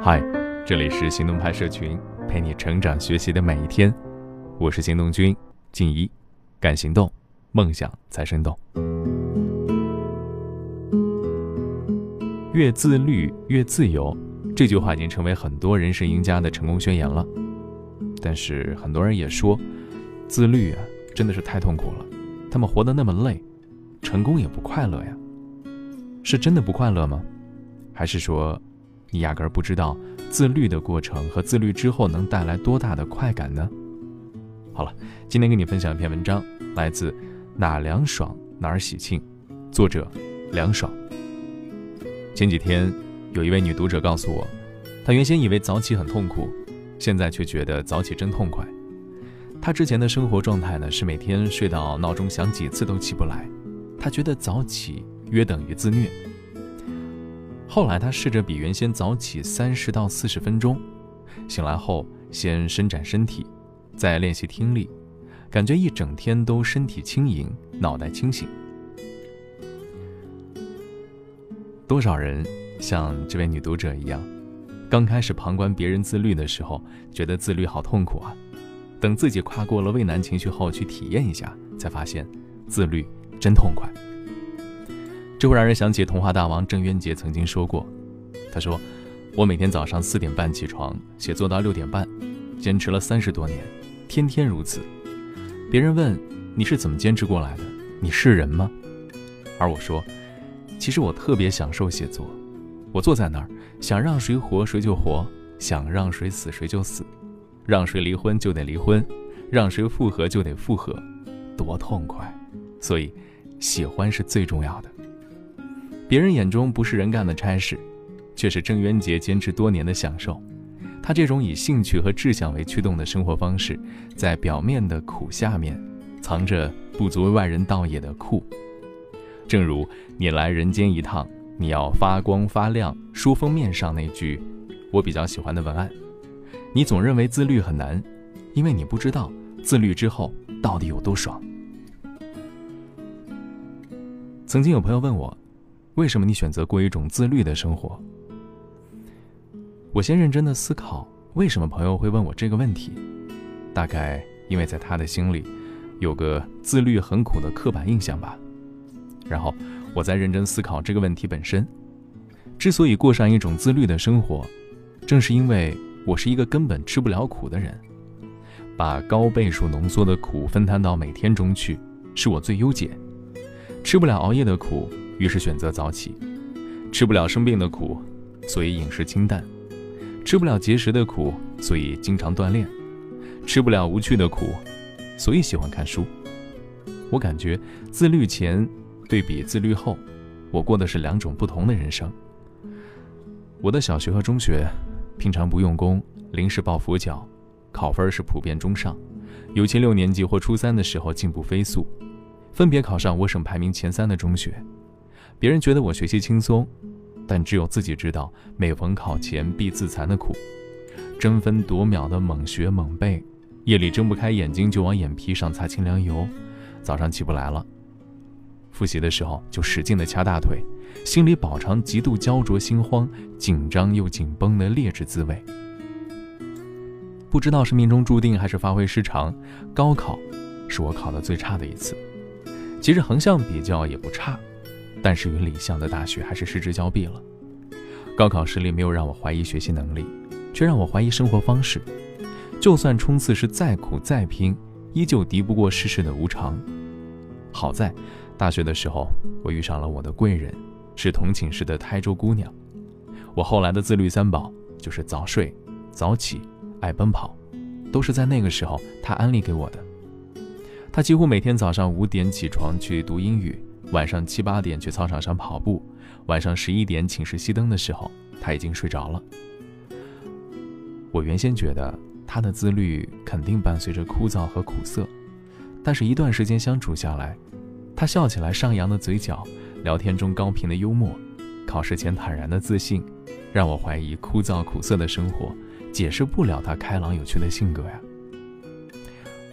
嗨，这里是行动派社群，陪你成长学习的每一天。我是行动君静怡，敢行动，梦想才生动。越自律越自由，这句话已经成为很多人生赢家的成功宣言了。但是很多人也说，自律啊，真的是太痛苦了。他们活得那么累，成功也不快乐呀。是真的不快乐吗？还是说？你压根儿不知道自律的过程和自律之后能带来多大的快感呢？好了，今天跟你分享一篇文章，来自哪凉爽哪儿喜庆，作者凉爽。前几天有一位女读者告诉我，她原先以为早起很痛苦，现在却觉得早起真痛快。她之前的生活状态呢是每天睡到闹钟响几次都起不来，她觉得早起约等于自虐。后来，他试着比原先早起三十到四十分钟，醒来后先伸展身体，再练习听力，感觉一整天都身体轻盈，脑袋清醒。多少人像这位女读者一样，刚开始旁观别人自律的时候，觉得自律好痛苦啊，等自己跨过了畏难情绪后，去体验一下，才发现自律真痛快。这会让人想起童话大王郑渊洁曾经说过：“他说，我每天早上四点半起床，写作到六点半，坚持了三十多年，天天如此。别人问你是怎么坚持过来的？你是人吗？而我说，其实我特别享受写作。我坐在那儿，想让谁活谁就活，想让谁死谁就死，让谁离婚就得离婚，让谁复合就得复合，多痛快！所以，喜欢是最重要的。”别人眼中不是人干的差事，却是郑渊洁坚持多年的享受。他这种以兴趣和志向为驱动的生活方式，在表面的苦下面，藏着不足为外人道也的酷。正如你来人间一趟，你要发光发亮。书封面上那句我比较喜欢的文案。你总认为自律很难，因为你不知道自律之后到底有多爽。曾经有朋友问我。为什么你选择过一种自律的生活？我先认真的思考，为什么朋友会问我这个问题？大概因为在他的心里，有个自律很苦的刻板印象吧。然后我再认真思考这个问题本身。之所以过上一种自律的生活，正是因为我是一个根本吃不了苦的人。把高倍数浓缩的苦分摊到每天中去，是我最优解。吃不了熬夜的苦。于是选择早起，吃不了生病的苦，所以饮食清淡；吃不了节食的苦，所以经常锻炼；吃不了无趣的苦，所以喜欢看书。我感觉自律前对比自律后，我过的是两种不同的人生。我的小学和中学，平常不用功，临时抱佛脚，考分是普遍中上，尤其六年级或初三的时候进步飞速，分别考上我省排名前三的中学。别人觉得我学习轻松，但只有自己知道每逢考前必自残的苦，争分夺秒的猛学猛背，夜里睁不开眼睛就往眼皮上擦清凉油，早上起不来了，复习的时候就使劲的掐大腿，心里饱尝极度焦灼心慌、紧张又紧绷的劣质滋味。不知道是命中注定还是发挥失常，高考是我考的最差的一次，其实横向比较也不差。但是与理想的大学还是失之交臂了。高考失利没有让我怀疑学习能力，却让我怀疑生活方式。就算冲刺是再苦再拼，依旧敌不过世事的无常。好在大学的时候，我遇上了我的贵人，是同寝室的台州姑娘。我后来的自律三宝就是早睡、早起、爱奔跑，都是在那个时候她安利给我的。她几乎每天早上五点起床去读英语。晚上七八点去操场上跑步，晚上十一点寝室熄灯的时候，他已经睡着了。我原先觉得他的自律肯定伴随着枯燥和苦涩，但是一段时间相处下来，他笑起来上扬的嘴角，聊天中高频的幽默，考试前坦然的自信，让我怀疑枯燥苦涩的生活解释不了他开朗有趣的性格呀。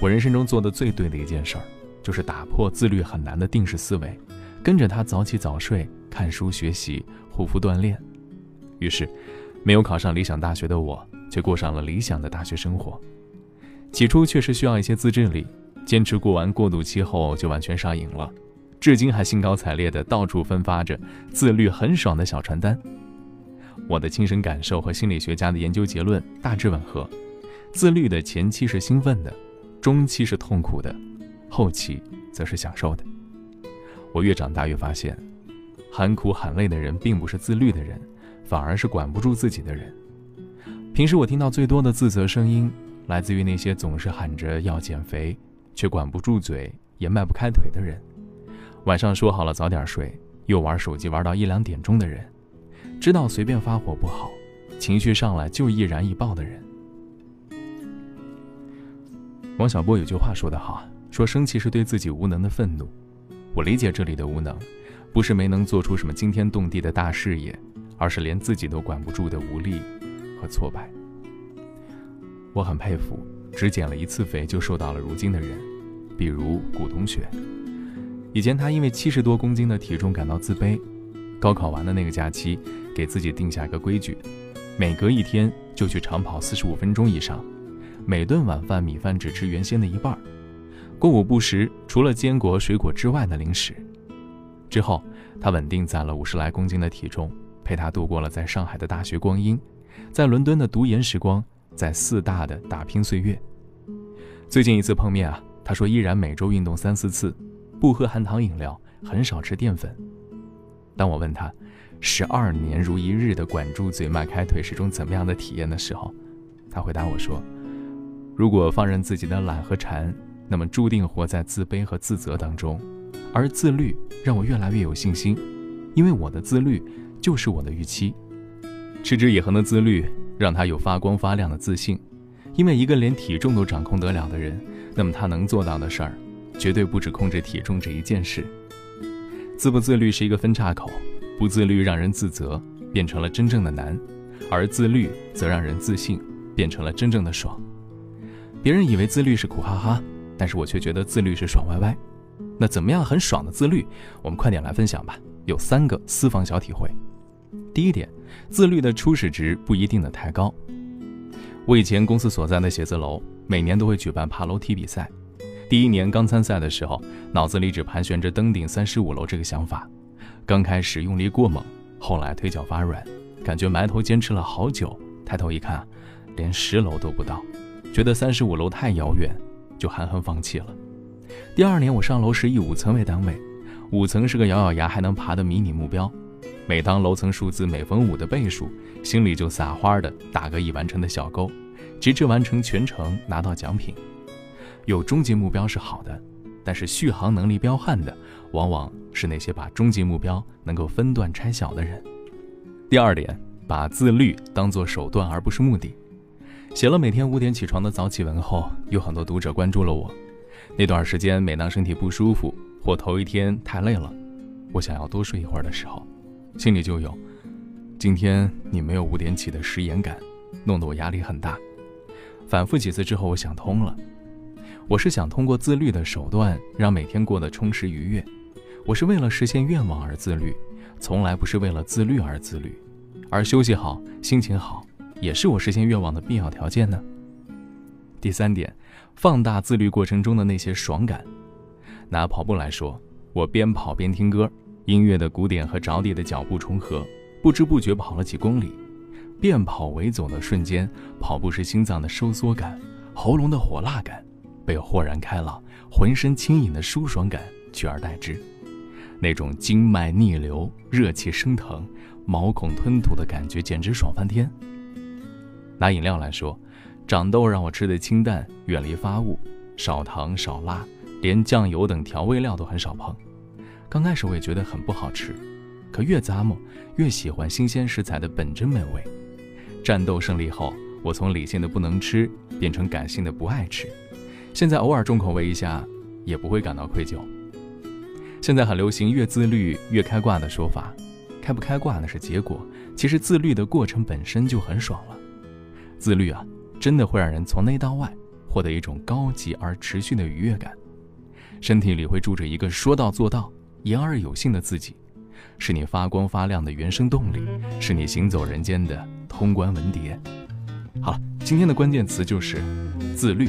我人生中做的最对的一件事儿。就是打破自律很难的定式思维，跟着他早起早睡、看书学习、护肤锻炼。于是，没有考上理想大学的我，却过上了理想的大学生活。起初确实需要一些自制力，坚持过完过渡期后就完全上瘾了，至今还兴高采烈地到处分发着“自律很爽”的小传单。我的亲身感受和心理学家的研究结论大致吻合：自律的前期是兴奋的，中期是痛苦的，后期则是享受的。我越长大越发现，喊苦喊累的人并不是自律的人。反而是管不住自己的人。平时我听到最多的自责声音，来自于那些总是喊着要减肥，却管不住嘴也迈不开腿的人；晚上说好了早点睡，又玩手机玩到一两点钟的人；知道随便发火不好，情绪上来就易燃易爆的人。王小波有句话说得好，说生气是对自己无能的愤怒。我理解这里的无能，不是没能做出什么惊天动地的大事业。而是连自己都管不住的无力和挫败。我很佩服只减了一次肥就瘦到了如今的人，比如古同学。以前他因为七十多公斤的体重感到自卑，高考完的那个假期，给自己定下一个规矩：每隔一天就去长跑四十五分钟以上，每顿晚饭米饭只吃原先的一半，过午不食除了坚果水果之外的零食。之后，他稳定在了五十来公斤的体重。陪他度过了在上海的大学光阴，在伦敦的读研时光，在四大的打拼岁月。最近一次碰面啊，他说依然每周运动三四次，不喝含糖饮料，很少吃淀粉。当我问他，十二年如一日的管住嘴、迈开腿是种怎么样的体验的时候，他回答我说：“如果放任自己的懒和馋，那么注定活在自卑和自责当中。而自律让我越来越有信心，因为我的自律。”就是我的预期，持之以恒的自律让他有发光发亮的自信。因为一个连体重都掌控得了的人，那么他能做到的事儿，绝对不止控制体重这一件事。自不自律是一个分岔口，不自律让人自责，变成了真正的难；而自律则让人自信，变成了真正的爽。别人以为自律是苦哈哈，但是我却觉得自律是爽歪歪。那怎么样很爽的自律？我们快点来分享吧，有三个私房小体会。第一点，自律的初始值不一定的太高。我以前公司所在的写字楼每年都会举办爬楼梯比赛。第一年刚参赛的时候，脑子里只盘旋着登顶三十五楼这个想法。刚开始用力过猛，后来腿脚发软，感觉埋头坚持了好久，抬头一看，连十楼都不到，觉得三十五楼太遥远，就含恨放弃了。第二年我上楼时以五层为单位，五层是个咬咬牙还能爬的迷你目标。每当楼层数字每逢五的倍数，心里就撒花的打个已完成的小勾，直至完成全程拿到奖品。有终极目标是好的，但是续航能力彪悍的，往往是那些把终极目标能够分段拆小的人。第二点，把自律当做手段而不是目的。写了每天五点起床的早起文后，有很多读者关注了我。那段时间，每当身体不舒服或头一天太累了，我想要多睡一会儿的时候。心里就有，今天你没有五点起的食言感，弄得我压力很大。反复几次之后，我想通了，我是想通过自律的手段，让每天过得充实愉悦。我是为了实现愿望而自律，从来不是为了自律而自律。而休息好、心情好，也是我实现愿望的必要条件呢。第三点，放大自律过程中的那些爽感。拿跑步来说，我边跑边听歌。音乐的鼓点和着地的脚步重合，不知不觉跑了几公里。变跑为走的瞬间，跑步时心脏的收缩感，喉咙的火辣感，被豁然开朗、浑身轻盈的舒爽感取而代之。那种经脉逆流、热气升腾、毛孔吞吐的感觉，简直爽翻天。拿饮料来说，长痘让我吃的清淡，远离发物，少糖少辣，连酱油等调味料都很少碰。刚开始我也觉得很不好吃，可越咂摸越喜欢新鲜食材的本真美味。战斗胜利后，我从理性的不能吃变成感性的不爱吃，现在偶尔重口味一下也不会感到愧疚。现在很流行越自律越开挂的说法，开不开挂那是结果，其实自律的过程本身就很爽了。自律啊，真的会让人从内到外获得一种高级而持续的愉悦感，身体里会住着一个说到做到。言而有信的自己，是你发光发亮的原生动力，是你行走人间的通关文牒。好了，今天的关键词就是自律。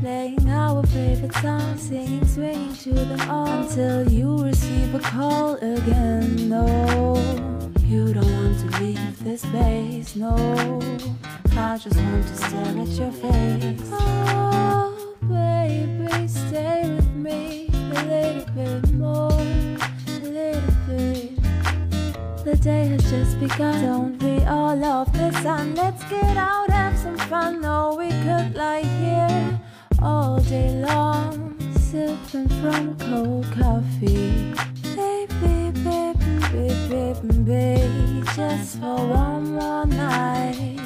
Playing our favorite song, singing, swinging to them all until you receive a call again. No, you don't want to leave this space. No, I just want to stare at your face. Oh, baby, stay with me a little bit more, a little bit. The day has just begun. Don't we all love the sun? Let's get out, have some fun. No, we could lie here all day long, sipping from cold coffee. Baby, baby, baby, baby, just for one more night.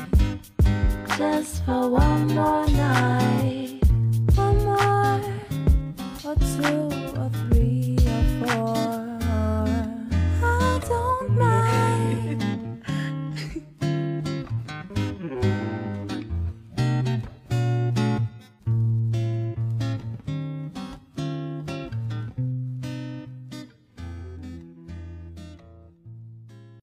Just for one more night. One more or two.